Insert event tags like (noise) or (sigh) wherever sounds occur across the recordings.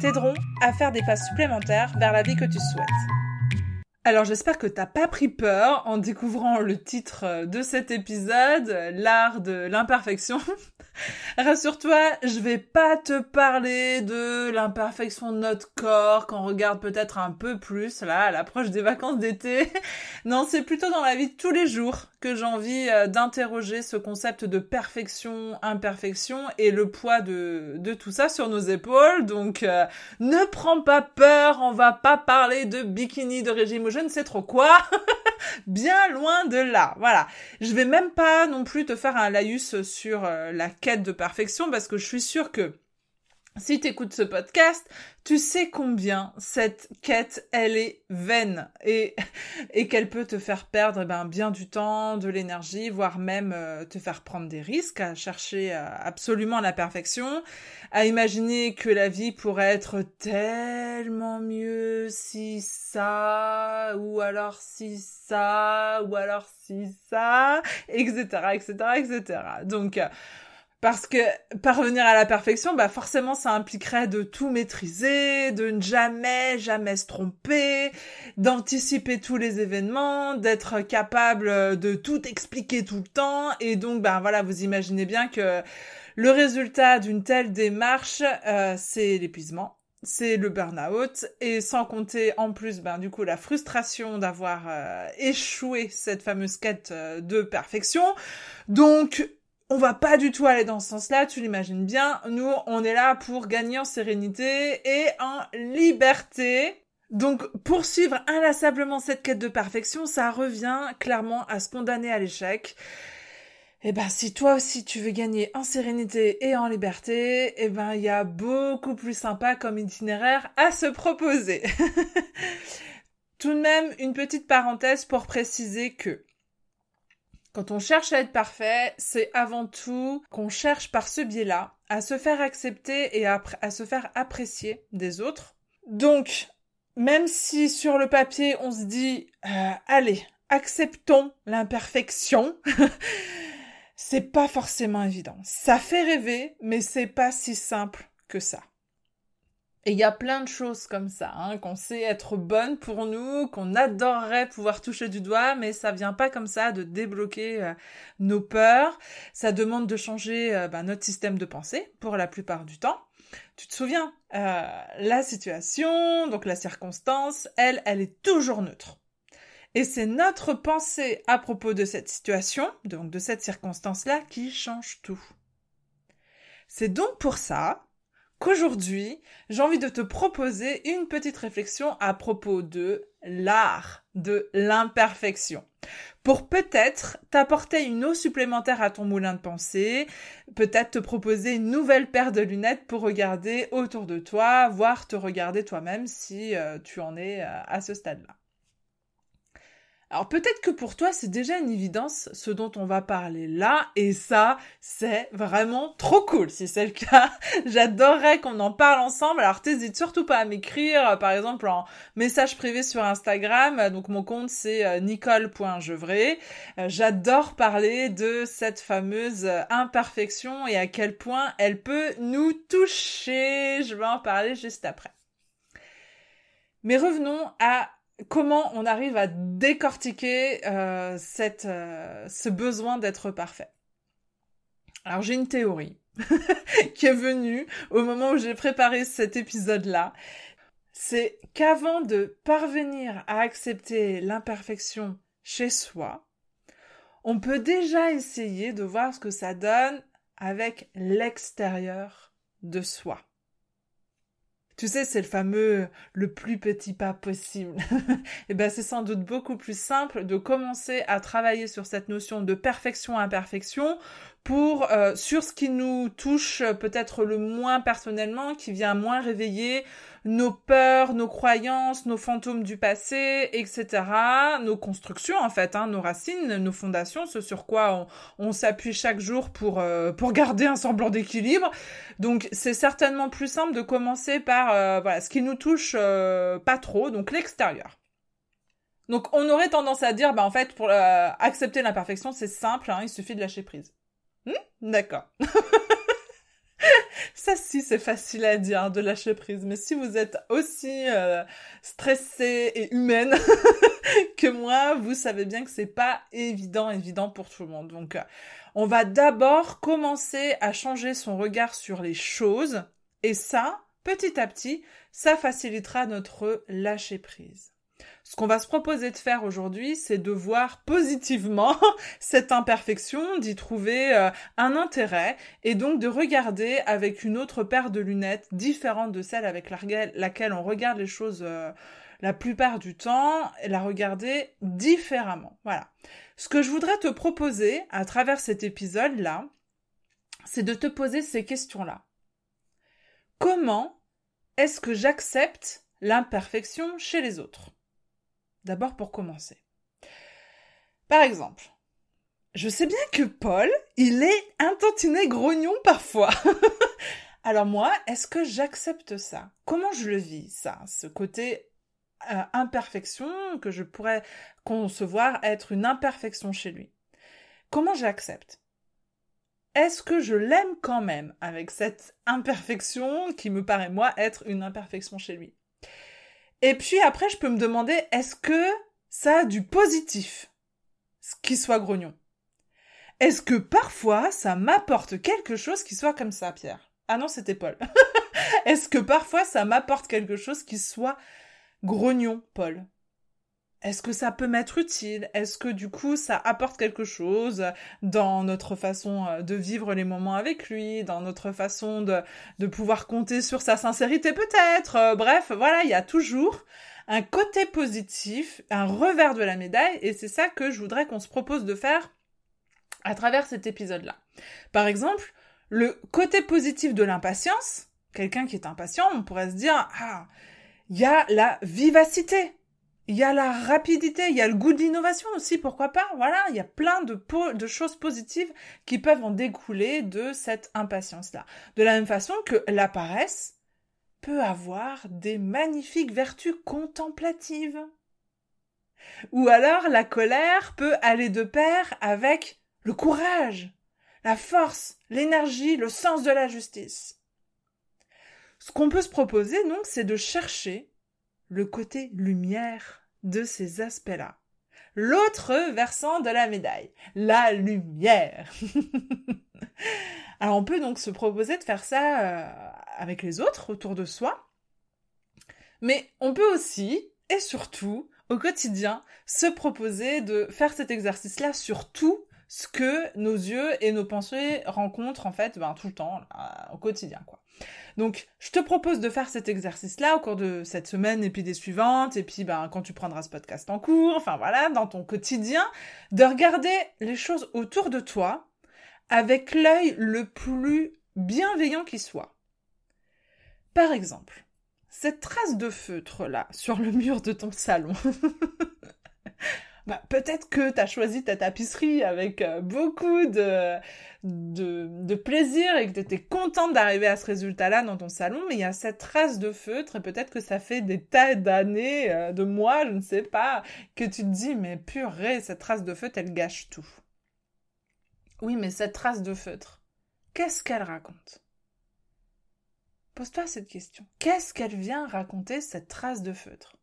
t'aideront à faire des pas supplémentaires vers la vie que tu souhaites. Alors j'espère que t'as pas pris peur en découvrant le titre de cet épisode, l'art de l'imperfection. (laughs) Rassure-toi, je vais pas te parler de l'imperfection de notre corps qu'on regarde peut-être un peu plus là à l'approche des vacances d'été. (laughs) non, c'est plutôt dans la vie de tous les jours que j'ai envie euh, d'interroger ce concept de perfection, imperfection et le poids de, tout ça sur nos épaules. Donc euh, ne prends pas peur, on va pas parler de bikini, de régime je ne sais trop quoi. (laughs) Bien loin de là. Voilà. Je vais même pas non plus te faire un laïus sur euh, la quête de perfection parce que je suis sûre que si tu écoutes ce podcast, tu sais combien cette quête, elle est vaine et, (laughs) et qu'elle peut te faire perdre ben, bien du temps, de l'énergie, voire même euh, te faire prendre des risques à chercher euh, absolument la perfection, à imaginer que la vie pourrait être tellement mieux si ça, ou alors si ça, ou alors si ça, etc., etc., etc. Donc, parce que parvenir à la perfection, bah forcément, ça impliquerait de tout maîtriser, de ne jamais, jamais se tromper, d'anticiper tous les événements, d'être capable de tout expliquer tout le temps. Et donc, ben voilà, vous imaginez bien que le résultat d'une telle démarche, euh, c'est l'épuisement c'est le burn-out et sans compter en plus ben du coup la frustration d'avoir euh, échoué cette fameuse quête euh, de perfection. Donc on va pas du tout aller dans ce sens-là, tu l'imagines bien. Nous, on est là pour gagner en sérénité et en liberté. Donc, poursuivre inlassablement cette quête de perfection, ça revient clairement à se condamner à l'échec. Eh ben, si toi aussi tu veux gagner en sérénité et en liberté, eh ben, il y a beaucoup plus sympa comme itinéraire à se proposer. (laughs) Tout de même, une petite parenthèse pour préciser que quand on cherche à être parfait, c'est avant tout qu'on cherche par ce biais-là à se faire accepter et à, se faire apprécier des autres. Donc, même si sur le papier on se dit euh, allez, acceptons l'imperfection, (laughs) c'est pas forcément évident. Ça fait rêver, mais c'est pas si simple que ça. Et il y a plein de choses comme ça, hein, qu'on sait être bonnes pour nous, qu'on adorerait pouvoir toucher du doigt, mais ça vient pas comme ça de débloquer euh, nos peurs. Ça demande de changer bah, notre système de pensée pour la plupart du temps. Tu te souviens, euh, la situation, donc la circonstance, elle, elle est toujours neutre. Et c'est notre pensée à propos de cette situation, donc de cette circonstance-là, qui change tout. C'est donc pour ça qu'aujourd'hui, j'ai envie de te proposer une petite réflexion à propos de l'art de l'imperfection. Pour peut-être t'apporter une eau supplémentaire à ton moulin de pensée, peut-être te proposer une nouvelle paire de lunettes pour regarder autour de toi, voire te regarder toi-même si euh, tu en es euh, à ce stade-là. Alors peut-être que pour toi c'est déjà une évidence ce dont on va parler là et ça c'est vraiment trop cool si c'est le cas. (laughs) J'adorerais qu'on en parle ensemble. Alors t'hésites surtout pas à m'écrire par exemple en message privé sur Instagram. Donc mon compte c'est euh, nicole.gevray. Euh, j'adore parler de cette fameuse imperfection et à quel point elle peut nous toucher. Je vais en parler juste après. Mais revenons à comment on arrive à décortiquer euh, cette, euh, ce besoin d'être parfait. Alors j'ai une théorie (laughs) qui est venue au moment où j'ai préparé cet épisode-là. C'est qu'avant de parvenir à accepter l'imperfection chez soi, on peut déjà essayer de voir ce que ça donne avec l'extérieur de soi Tu sais, c'est le fameux le plus petit pas possible. et (laughs) eh ben c'est sans doute beaucoup plus simple de commencer à travailler sur cette notion de perfection imperfection pour euh, sur ce qui nous touche peut-être le moins personnellement, qui vient moins réveiller nos peurs, nos croyances, nos fantômes du passé, etc. Nos constructions en fait, hein, nos racines, nos fondations, ce sur quoi on, s'appuie chaque jour pour euh, pour garder un semblant d'équilibre. Donc c'est certainement plus simple de commencer par euh, voilà ce qui nous touche pas trop, donc l'extérieur. Donc on aurait tendance à dire, bah en fait, pour accepter l'imperfection, c'est simple, hein, il suffit de lâcher prise. Hmm? D'accord. (laughs) (laughs) Ça si c'est facile à dire de lâcher prise, mais si vous êtes aussi euh, stressé et humaine (laughs) que moi, vous savez bien que c'est pas évident, évident pour tout le monde. Donc, euh, on va d'abord commencer à changer son regard sur les choses, et ça, petit à petit, ça facilitera notre lâcher prise. Ce qu'on va se proposer de faire aujourd'hui, c'est de voir positivement (laughs) cette imperfection, d'y trouver euh, un intérêt et donc de regarder avec une autre paire de lunettes différente de celle avec laquelle on regarde les choses euh, la plupart du temps, la regarder différemment. Voilà. Ce que je voudrais te proposer à travers cet épisode-là, c'est de te poser ces questions-là. Comment est-ce que j'accepte l'imperfection chez les autres? D'abord pour commencer. Par exemple, je sais bien que Paul, il est un tantinet grognon parfois. (laughs) Alors moi, est-ce que j'accepte ça? Comment je le vis, ça? Ce côté euh, imperfection que je pourrais concevoir être une imperfection chez lui. Comment j'accepte? Est-ce que je l'aime quand même avec cette imperfection qui me paraît moi être une imperfection chez lui? Et puis après, je peux me demander, est-ce que ça a du positif, ce qui soit grognon? Est-ce que parfois, ça m'apporte quelque chose qui soit comme ça, Pierre? Ah non, c'était Paul. (laughs) est-ce que parfois, ça m'apporte quelque chose qui soit grognon, Paul? Est-ce que ça peut m'être utile? Est-ce que du coup ça apporte quelque chose dans notre façon euh, de vivre les moments avec lui, dans notre façon de, de pouvoir compter sur sa sincérité peut-être? Euh, Bref, voilà, il y a toujours un côté positif, un revers de la médaille, et c'est ça que je voudrais qu'on se propose de faire à travers cet épisode-là. Par exemple, le côté positif de l'impatience, quelqu'un qui est impatient, on pourrait se dire, ah, il y a la vivacité il y a la rapidité, il y a le goût de l'innovation aussi, pourquoi pas Voilà, il y a plein de, de choses positives qui peuvent en découler de cette impatience-là. De la même façon que la paresse peut avoir des magnifiques vertus contemplatives. Ou alors la colère peut aller de pair avec le courage, la force, l'énergie, le sens de la justice. Ce qu'on peut se proposer donc, c'est de chercher le côté lumière de ces aspects-là. L'autre versant de la médaille, la lumière. (laughs) Alors on peut donc se proposer de faire ça euh, avec les autres autour de soi, mais on peut aussi, et surtout, au quotidien, se proposer de faire cet exercice-là sur tout ce que nos yeux et nos pensées rencontrent en fait ben, tout le temps, au quotidien. quoi. Donc, je te propose de faire cet exercice-là au cours de cette semaine et puis des suivantes, et puis ben, quand tu prendras ce podcast en cours, enfin voilà, dans ton quotidien, de regarder les choses autour de toi avec l'œil le plus bienveillant qui soit. Par exemple, cette trace de feutre là sur le mur de ton salon. (laughs) bah, peut-être que tu as choisi ta tapisserie avec euh, beaucoup de, de, plaisir et que tu étais contente d'arriver à ce résultat-là dans ton salon, mais il y a cette trace de feutre et peut-être que ça fait des tas d'années, euh, de mois, je ne sais pas, que tu te dis, mais purée, cette trace de feutre, elle gâche tout. Oui, mais cette trace de feutre, qu'est-ce qu'elle raconte? Pose-toi cette question. Qu'est-ce qu'elle vient raconter, cette trace de feutre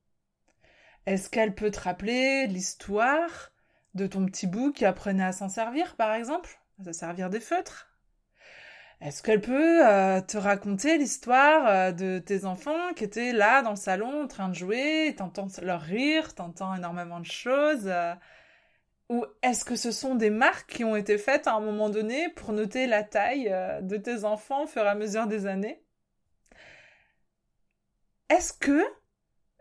est-ce qu'elle peut te rappeler l'histoire de ton petit bout qui apprenait à s'en servir, par exemple? À se servir des feutres? Est-ce qu'elle peut euh, te raconter l'histoire euh, de tes enfants qui étaient là dans le salon en train de jouer, t'entends leur rire, t'entends énormément de choses euh? Ou est-ce que ce sont des marques qui ont été faites à un moment donné pour noter la taille de tes enfants au fur et à mesure des années? Est-ce que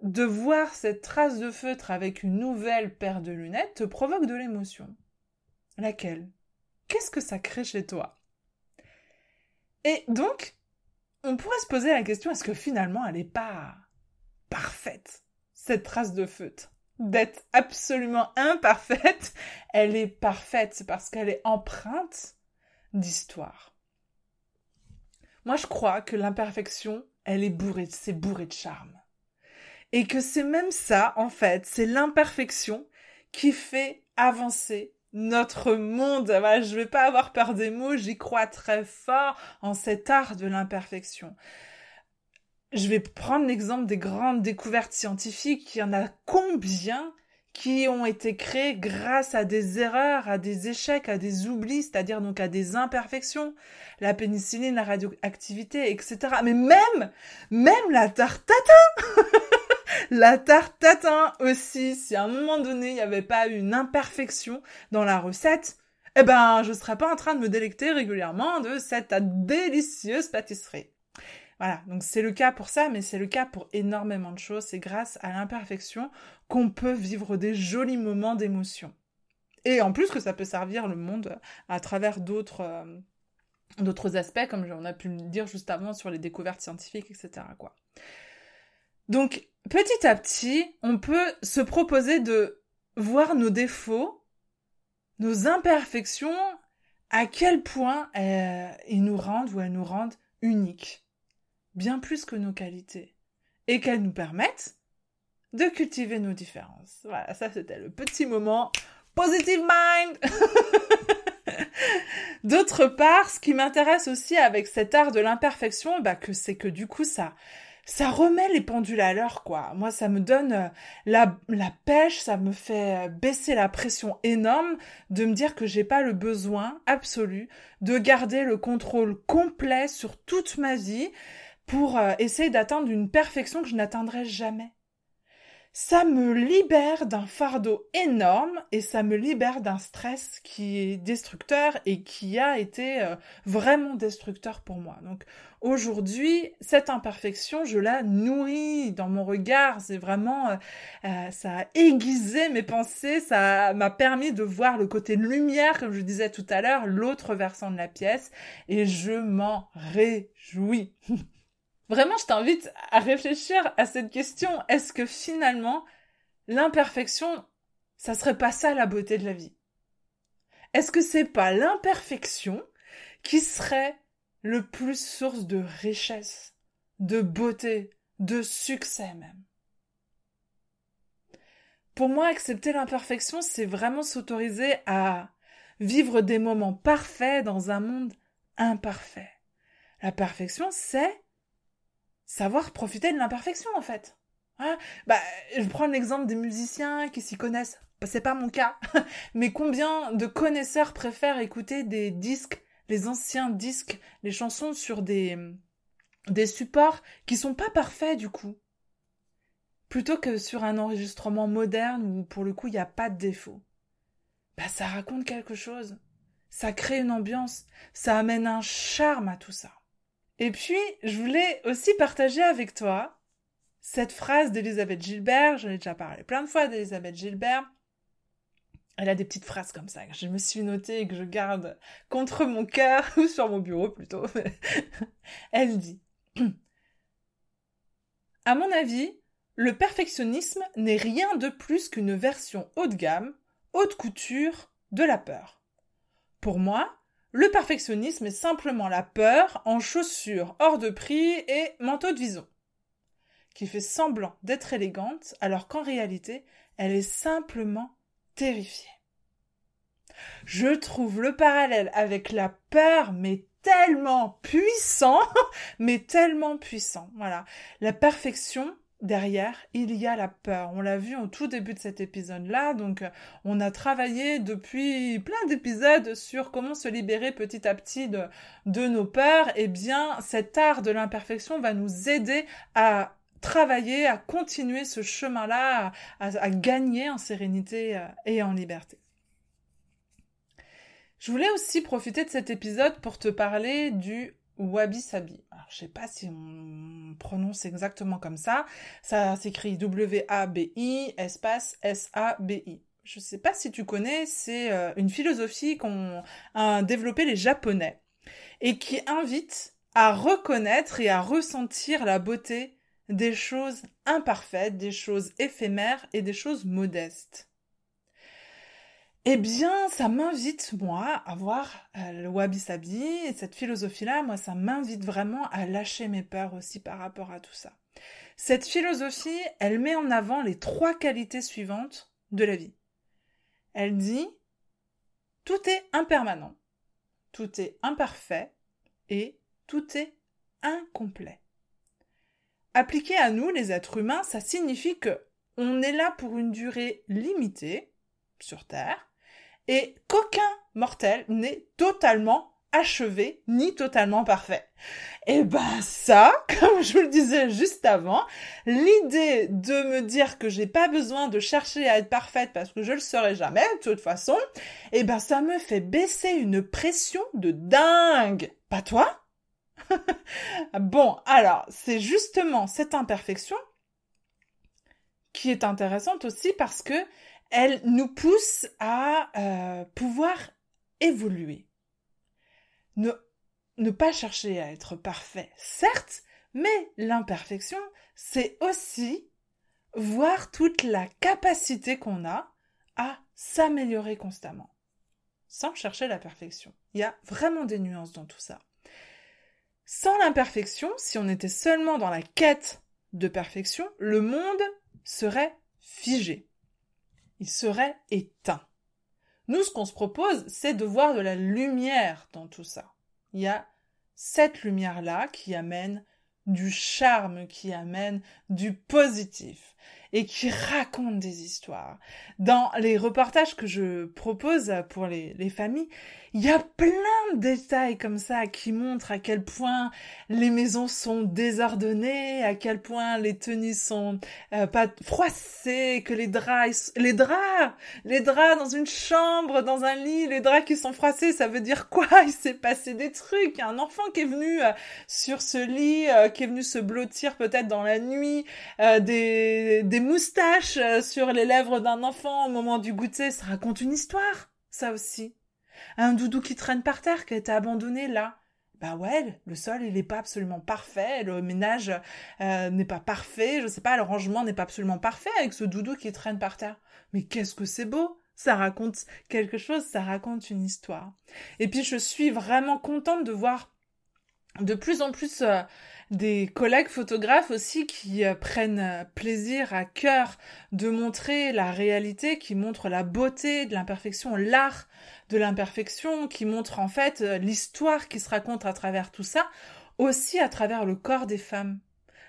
de voir cette trace de feutre avec une nouvelle paire de lunettes te provoque de l'émotion Laquelle? Qu'est-ce que ça crée chez toi? Et donc, on pourrait se poser la question, est-ce que finalement elle n'est pas parfaite, cette trace de feutre? D'être absolument imparfaite, (laughs) elle est parfaite parce qu'elle est empreinte d'histoire. Moi, je crois que l'imperfection, elle est bourrée, c'est bourré de charme. Et que c'est même ça, en fait, c'est l'imperfection qui fait avancer notre monde. Voilà, je vais pas avoir peur des mots, j'y crois très fort en cet art de l'imperfection. Je vais prendre l'exemple des grandes découvertes scientifiques. Il y en a combien qui ont été créées grâce à des erreurs, à des échecs, à des oublis, c'est-à-dire donc à des imperfections, la pénicilline, la radioactivité, etc. Mais même, même la tarte (laughs) la tarte tatin aussi, si à un moment donné il n'y avait pas eu une imperfection dans la recette, eh ben je serais pas en train de me délecter régulièrement de cette délicieuse pâtisserie. Voilà, donc c'est le cas pour ça, mais c'est le cas pour énormément de choses. C'est grâce à l'imperfection qu'on peut vivre des jolis moments d'émotion. Et en plus que ça peut servir le monde à travers d'autres euh, aspects, comme on a pu le dire juste avant sur les découvertes scientifiques, etc. Donc, petit à petit, on peut se proposer de voir nos défauts, nos imperfections, à quel point euh, ils nous rendent ou elles nous rendent uniques, bien plus que nos qualités, et qu'elles nous permettent de cultiver nos différences. Voilà, ça c'était le petit moment positive mind. (laughs) D'autre part, ce qui m'intéresse aussi avec cet art de l'imperfection, bah que c'est que du coup ça ça remet les pendules à l'heure, quoi. Moi, ça me donne euh, la, la pêche, ça me fait euh, baisser la pression énorme de me dire que j'ai pas le besoin absolu de garder le contrôle complet sur toute ma vie pour euh, essayer d'atteindre une perfection que je n'atteindrai jamais ça me libère d'un fardeau énorme et ça me libère d'un stress qui est destructeur et qui a été euh, vraiment destructeur pour moi. Donc aujourd'hui, cette imperfection, je la nourris dans mon regard. C'est vraiment, euh, euh, ça a aiguisé mes pensées, ça m'a permis de voir le côté lumière, comme je disais tout à l'heure, l'autre versant de la pièce, et je m'en réjouis. (laughs) Vraiment, je t'invite à réfléchir à cette question. Est-ce que finalement, l'imperfection, ça serait pas ça la beauté de la vie? Est-ce que c'est pas l'imperfection qui serait le plus source de richesse, de beauté, de succès même? Pour moi, accepter l'imperfection, c'est vraiment s'autoriser à vivre des moments parfaits dans un monde imparfait. La perfection, c'est savoir profiter de l'imperfection en fait. Hein? Bah, je prends l'exemple des musiciens qui s'y connaissent. Bah, c'est pas mon cas, (laughs) mais combien de connaisseurs préfèrent écouter des disques, les anciens disques, les chansons sur des des supports qui sont pas parfaits du coup, plutôt que sur un enregistrement moderne où pour le coup il n'y a pas de défaut. Bah ça raconte quelque chose, ça crée une ambiance, ça amène un charme à tout ça. Et puis, je voulais aussi partager avec toi cette phrase d'Elisabeth Gilbert. J'en ai déjà parlé plein de fois d'Elisabeth Gilbert. Elle a des petites phrases comme ça que je me suis notée et que je garde contre mon cœur, (laughs) ou sur mon bureau plutôt. (laughs) Elle dit À mon avis, le perfectionnisme n'est rien de plus qu'une version haut de gamme, haute couture de la peur. Pour moi, le perfectionnisme est simplement la peur en chaussures hors de prix et manteau de vison, qui fait semblant d'être élégante alors qu'en réalité, elle est simplement terrifiée. Je trouve le parallèle avec la peur, mais tellement puissant, (laughs) mais tellement puissant. Voilà. La perfection, derrière, il y a la peur. On l'a vu au tout début de cet épisode-là, donc euh, on a travaillé depuis plein d'épisodes sur comment se libérer petit à petit de, nos peurs. Eh bien, cet art de l'imperfection va nous aider à travailler, à continuer ce chemin-là, à, à, gagner en sérénité euh, et en liberté. Je voulais aussi profiter de cet épisode pour te parler du Wabi Sabi. Alors, je sais pas si on prononce exactement comme ça. Ça s'écrit W-A-B-I, espace S-A-B-I. Je sais pas si tu connais, c'est euh, une philosophie qu'ont développé les Japonais et qui invite à reconnaître et à ressentir la beauté des choses imparfaites, des choses éphémères et des choses modestes. Eh bien, ça m'invite, moi, à voir euh, le wabi-sabi et cette philosophie-là, moi, ça m'invite vraiment à lâcher mes peurs aussi par rapport à tout ça. Cette philosophie, elle met en avant les trois qualités suivantes de la vie. Elle dit, tout est impermanent, tout est imparfait et tout est incomplet. Appliqué à nous, les êtres humains, ça signifie que on est là pour une durée limitée sur Terre, et qu'aucun mortel n'est totalement achevé ni totalement parfait. Et ben ça, (laughs) comme je vous le disais juste avant, l'idée de me dire que j'ai pas besoin de chercher à être parfaite parce que je le serai jamais de toute façon, et ben ça me fait baisser une pression de dingue. Pas toi? (laughs) Bon, alors, c'est justement cette imperfection qui est intéressante aussi parce que elle nous pousse à euh, pouvoir évoluer. Ne, ne pas chercher à être parfait, certes, mais l'imperfection, c'est aussi voir toute la capacité qu'on a à s'améliorer constamment, sans chercher la perfection. Il y a vraiment des nuances dans tout ça. Sans l'imperfection, si on était seulement dans la quête de perfection, le monde serait figé il serait éteint. Nous, ce qu'on se propose, c'est de voir de la lumière dans tout ça. Il y a cette lumière-là qui amène du charme, qui amène du positif et qui raconte des histoires. Dans les reportages que je propose pour les, les familles, il y a plein de détails comme ça qui montrent à quel point les maisons sont désordonnées, à quel point les tenues sont euh, pas froissées, que les draps, les draps, les draps dans une chambre, dans un lit, les draps qui sont froissés, ça veut dire quoi? (laughs) Il s'est passé des trucs. Il y a un enfant qui est venu euh, sur ce lit, euh, qui est venu se blottir peut-être dans la nuit, des, des moustaches sur les lèvres d'un enfant au moment du goûter, ça raconte une histoire, ça aussi un doudou qui traîne par terre, qui a été abandonné là. Bah ouais, le sol il n'est pas absolument parfait, le ménage euh, n'est pas parfait, je sais pas, le rangement n'est pas absolument parfait avec ce doudou qui traîne par terre. Mais qu'est-ce que c'est beau ça raconte quelque chose, ça raconte une histoire. Et puis je suis vraiment contente de voir de plus en plus euh, des collègues photographes aussi qui euh, prennent euh, plaisir à cœur de montrer la réalité, qui montrent la beauté de l'imperfection, l'art de l'imperfection, qui montrent en fait l'histoire qui se raconte à travers tout ça, aussi à travers le corps des femmes.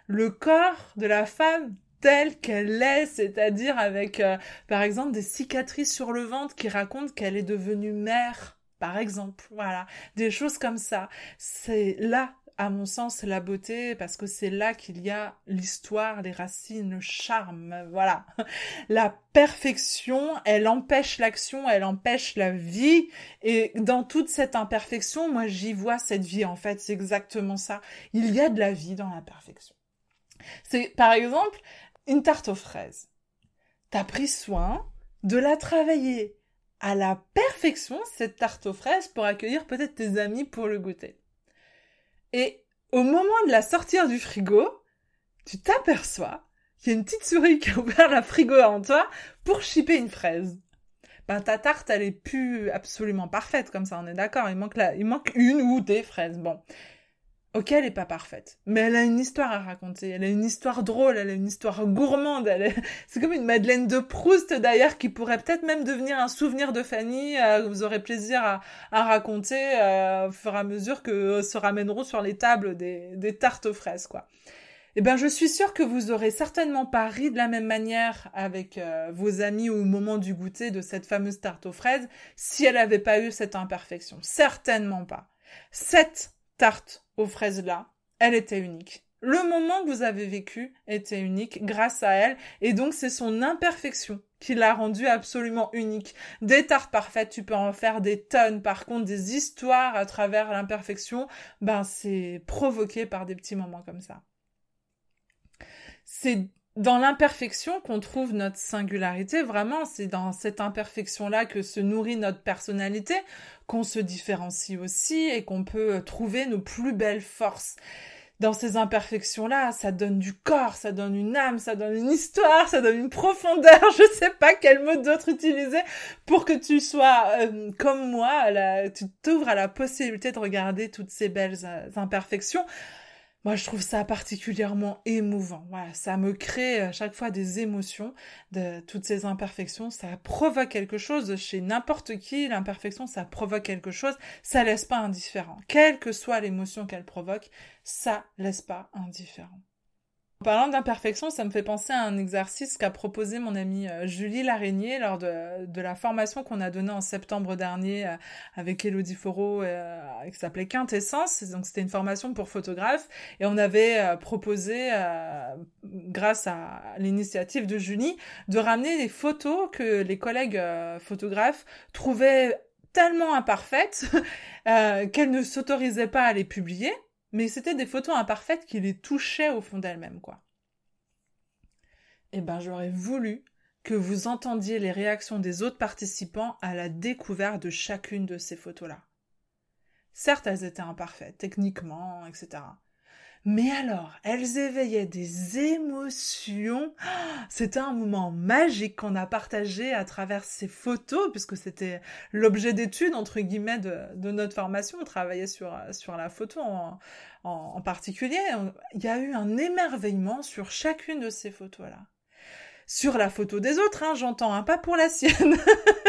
Le corps de la femme telle qu'elle est, c'est-à-dire avec par exemple des cicatrices sur le ventre qui racontent qu'elle est devenue mère par exemple. Voilà, des choses comme ça. C'est là, à mon sens, la beauté, parce que c'est là qu'il y a l'histoire, les racines, le charme. Voilà. (laughs) La perfection, elle empêche l'action, elle empêche la vie. Et dans toute cette imperfection, moi, j'y vois cette vie, en fait. C'est exactement ça. Il y a de la vie dans l'imperfection. C'est, par exemple, une tarte aux fraises. T'as pris soin de la travailler, à la perfection cette tarte aux fraises pour accueillir peut-être tes amis pour le goûter. Et au moment de la sortir du frigo, tu t'aperçois qu'il y a une petite souris qui a ouvert la frigo en toi pour chipper une fraise. Ben, ta tarte, elle est plus absolument parfaite comme ça, on est d'accord. Il manque il manque une ou des fraises. Bon. Ok, elle n'est pas parfaite, mais elle a une histoire à raconter. Elle a une histoire drôle, elle a une histoire gourmande. (laughs) C'est comme une Madeleine de Proust d'ailleurs qui pourrait peut-être même devenir un souvenir de Fanny. Euh, vous aurez plaisir à, raconter euh, au fur et à mesure que se ramèneront sur les tables des, tartes aux fraises, quoi. Eh ben, je suis sûre que vous aurez certainement pas ri de la même manière avec euh, vos amis au moment du goûter de cette fameuse tarte aux fraises si elle n'avait pas eu cette imperfection. Certainement pas. Cette tarte aux fraises là, elle était unique. Le moment que vous avez vécu était unique grâce à elle, et donc c'est son imperfection qui l'a rendu absolument unique. Des tartes parfaites, tu peux en faire des tonnes. Par contre, des histoires à travers l'imperfection, ben c'est provoqué par des petits moments comme ça. C'est dans l'imperfection qu'on trouve notre singularité, vraiment, c'est dans cette imperfection-là que se nourrit notre personnalité, qu'on se différencie aussi et qu'on peut trouver nos plus belles forces dans ces imperfections-là, ça donne du corps, ça donne une âme, ça donne une histoire, ça donne une profondeur. (laughs) Je sais pas quel mot d'autre utiliser pour que tu sois euh, comme moi, tu t'ouvres à la possibilité de regarder toutes ces belles euh, imperfections. Moi, je trouve ça particulièrement émouvant. Voilà, ça me crée à chaque fois des émotions de toutes ces imperfections. Ça provoque quelque chose chez n'importe qui. L'imperfection, ça provoque quelque chose. Ça laisse pas indifférent. Quelle que soit l'émotion qu'elle provoque, ça laisse pas indifférent. En parlant d'imperfection, ça me fait penser à un exercice qu'a proposé mon amie euh, Julie Laraignée lors de, la formation qu'on a donnée en septembre dernier euh, avec Elodie Foro, euh, qui s'appelait Quintessence. Donc c'était une formation pour photographes et on avait proposé, grâce à l'initiative de Julie, de ramener les photos que les collègues photographes trouvaient tellement imparfaites (laughs) qu'elles ne s'autorisaient pas à les publier mais c'était des photos imparfaites qui les touchaient au fond d'elles-mêmes, quoi. Eh ben, j'aurais voulu que vous entendiez les réactions des autres participants à la découverte de chacune de ces photos-là. Certes, elles étaient imparfaites, techniquement, etc. Mais alors, elles éveillaient des émotions. C'était un moment magique qu'on a partagé à travers ces photos, puisque c'était l'objet d'étude, entre guillemets, de, notre formation. On travaillait sur, sur la photo en, en particulier. Il y a eu un émerveillement sur chacune de ces photos-là. Sur la photo des autres, hein, j'entends, hein, pas pour la sienne. (laughs)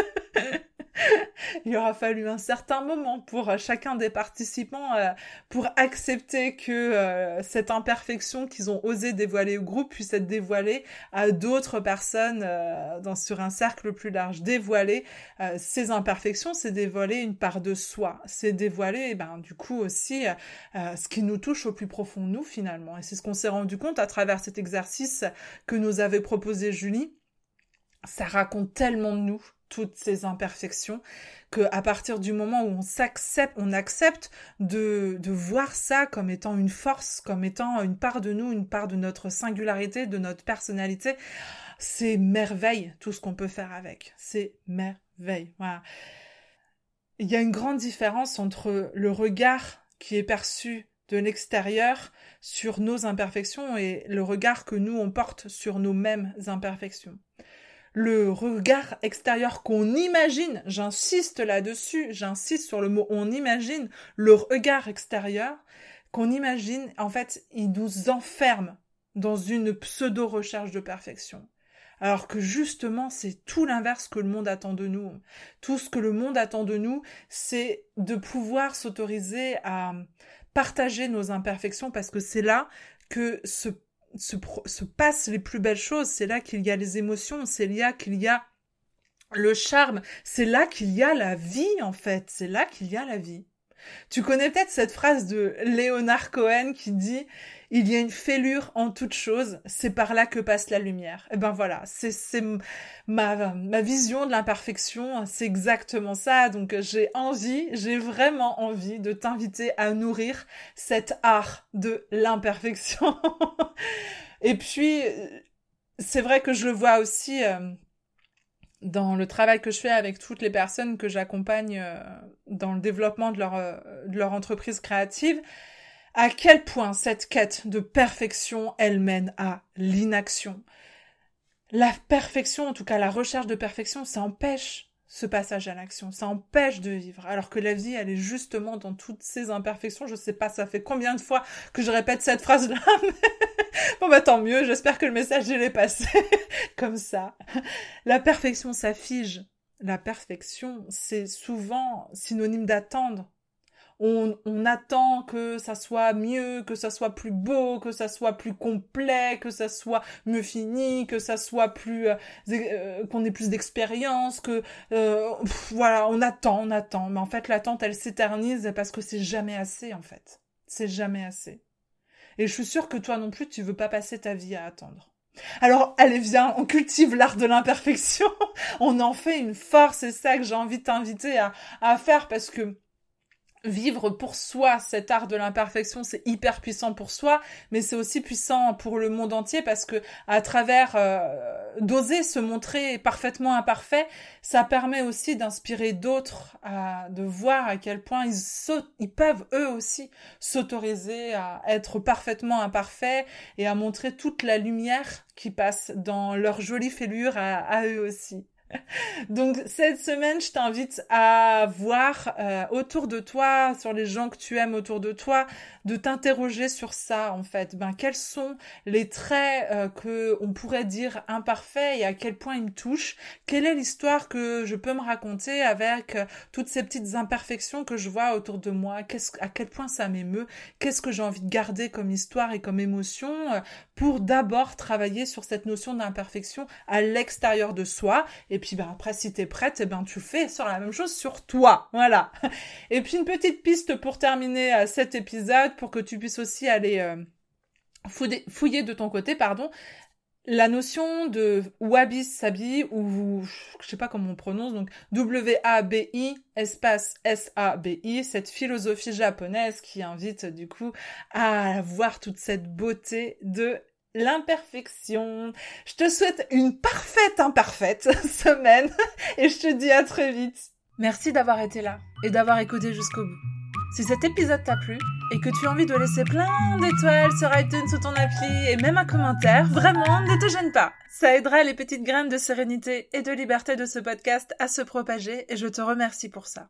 il aura fallu un certain moment pour euh, chacun des participants euh, pour accepter que euh, cette imperfection qu'ils ont osé dévoiler au groupe puisse être dévoilée à d'autres personnes dans, sur un cercle plus large. Dévoiler ces imperfections, c'est dévoiler une part de soi. C'est dévoiler, eh ben, du coup aussi, ce qui nous touche au plus profond nous finalement. Et c'est ce qu'on s'est rendu compte à travers cet exercice que nous avait proposé Julie. Ça raconte tellement de nous, toutes ces imperfections que à partir du moment où on s'accepte, on accepte de, voir ça comme étant une force, comme étant une part de nous, une part de notre singularité, de notre personnalité, c'est merveille tout ce qu'on peut faire avec. C'est merveille. Il y a une grande différence entre le regard qui est perçu de l'extérieur sur nos imperfections et le regard que nous on porte sur nos mêmes imperfections le regard extérieur qu'on imagine, j'insiste là-dessus, j'insiste sur le mot on imagine, le regard extérieur qu'on imagine, en fait, il nous enferme dans une pseudo-recherche de perfection. Alors que justement, c'est tout l'inverse que le monde attend de nous. Tout ce que le monde attend de nous, c'est de pouvoir s'autoriser à partager nos imperfections parce que c'est là que se se, se passent les plus belles choses, c'est là qu'il y a les émotions, c'est là qu'il y a le charme, c'est là qu'il y a la vie en fait, c'est là qu'il y a la vie. Tu connais peut-être cette phrase de Léonard Cohen qui dit il y a une fêlure en toute chose, c'est par là que passe la lumière. Et eh ben voilà, c'est ma, vision de l'imperfection, c'est exactement ça. Donc j'ai envie, j'ai vraiment envie de t'inviter à nourrir cet art de l'imperfection. (laughs) Et puis, c'est vrai que je le vois aussi euh, dans le travail que je fais avec toutes les personnes que j'accompagne euh, dans le développement de leur, euh, de leur entreprise créative à quel point cette quête de perfection, elle mène à l'inaction? La perfection, en tout cas la recherche de perfection, ça empêche ce passage à l'action, ça empêche de vivre. Alors que la vie, elle est justement dans toutes ces imperfections. Je sais pas, ça fait combien de fois que je répète cette phrase-là. (laughs) bon bah tant mieux, j'espère que le message il est passé (laughs) comme ça. La perfection, ça fige. La perfection, c'est souvent synonyme d'attendre, on, attend que ça soit mieux, que ça soit plus beau, que ça soit plus complet, que ça soit mieux fini, que ça soit plus euh, euh, qu'on ait plus d'expérience, que euh, voilà, on attend, on attend, mais en fait l'attente elle s'éternise parce que c'est jamais assez en fait. C'est jamais assez. Et je suis sûre que toi non plus, tu veux pas passer ta vie à attendre. Alors, allez, viens, on cultive l'art de l'imperfection. (laughs) on en fait une force. C'est ça que j'ai envie de t'inviter à, à faire parce que vivre pour soi cet art de l'imperfection, c'est hyper puissant pour soi, mais c'est aussi puissant pour le monde entier parce que à travers euh, d'oser se montrer parfaitement imparfait, ça permet aussi d'inspirer d'autres à de voir à quel point ils, ils peuvent eux aussi s'autoriser à être parfaitement imparfaits et à montrer toute la lumière qui passe dans leur jolie fêlure à eux aussi. Donc cette semaine, je t'invite à voir euh, autour de toi, sur les gens que tu aimes autour de toi, de t'interroger sur ça en fait. Ben quels sont les traits euh, que on pourrait dire imparfaits et à quel point ils me touchent? Quelle est l'histoire que je peux me raconter avec euh, toutes ces petites imperfections que je vois autour de moi? À quel point ça m'émeut? Qu'est-ce que j'ai envie de garder comme histoire et comme émotion pour d'abord travailler sur cette notion d'imperfection à l'extérieur de soi? Et puis ben après si t'es prête, eh ben tu fais sur la même chose sur toi, voilà. (laughs) Et puis une petite piste pour terminer euh, cet épisode, pour que tu puisses aussi aller euh, fouiller, de ton côté, pardon, la notion de wabi sabi ou je sais pas comment on prononce donc W A B I espace S A B I cette philosophie japonaise qui invite du coup à voir toute cette beauté de l'imperfection. Je te souhaite une parfaite imparfaite (laughs) semaine et je te dis à très vite. Merci d'avoir été là et d'avoir écouté jusqu'au bout. Si cet épisode t'a plu et que tu as envie de laisser plein d'étoiles sur iTunes sous ton appli et même un commentaire, vraiment, ne te gêne pas. Ça aidera les petites graines de sérénité et de liberté de ce podcast à se propager et je te remercie pour ça.